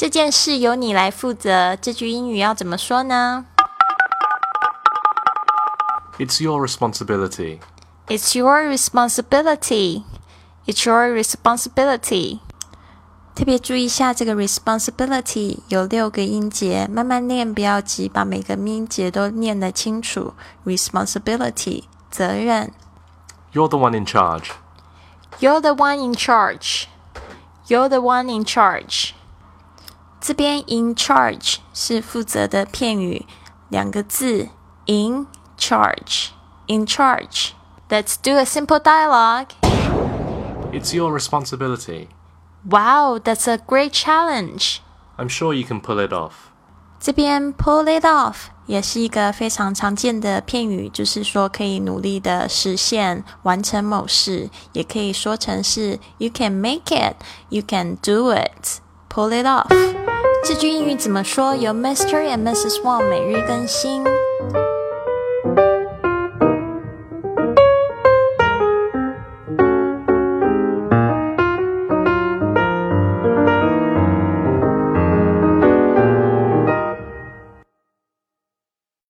这件事由你来负责。这句英语要怎么说呢？It's your responsibility. It's your responsibility. It's your responsibility. 特别注意一下，这个 responsibility 有六个音节，慢慢念，不要急，把每个音节都念得清楚。responsibility 责任。You're the one in charge. You're the one in charge. You're the one in charge. 这边 in charge 是负责的片语，两个字 in charge. In charge. Let's do a simple dialogue. It's your responsibility. Wow, that's a great challenge. I'm sure you can pull it off. 这边 pull it off 也是一个非常常见的片语，就是说可以努力的实现完成某事，也可以说成是 you can make it, you can do it, pull it off。 这句英语怎么说？由 Mr. and Mrs. Wang 每日更新。